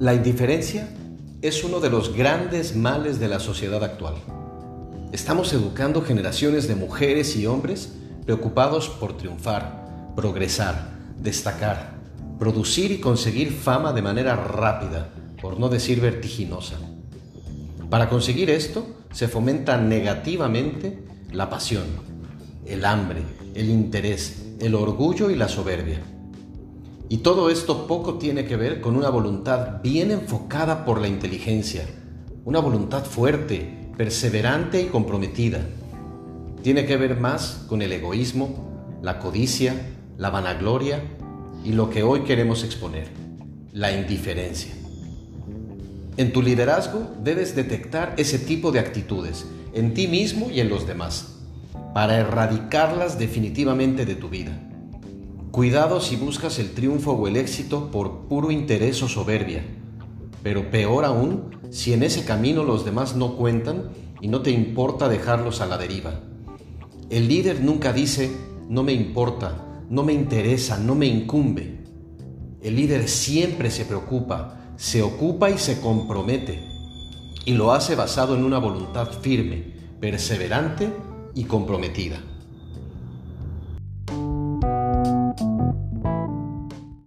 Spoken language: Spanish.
La indiferencia es uno de los grandes males de la sociedad actual. Estamos educando generaciones de mujeres y hombres preocupados por triunfar, progresar, destacar, producir y conseguir fama de manera rápida, por no decir vertiginosa. Para conseguir esto se fomenta negativamente la pasión, el hambre, el interés, el orgullo y la soberbia. Y todo esto poco tiene que ver con una voluntad bien enfocada por la inteligencia, una voluntad fuerte, perseverante y comprometida. Tiene que ver más con el egoísmo, la codicia, la vanagloria y lo que hoy queremos exponer, la indiferencia. En tu liderazgo debes detectar ese tipo de actitudes en ti mismo y en los demás, para erradicarlas definitivamente de tu vida. Cuidado si buscas el triunfo o el éxito por puro interés o soberbia, pero peor aún si en ese camino los demás no cuentan y no te importa dejarlos a la deriva. El líder nunca dice, no me importa, no me interesa, no me incumbe. El líder siempre se preocupa, se ocupa y se compromete, y lo hace basado en una voluntad firme, perseverante y comprometida.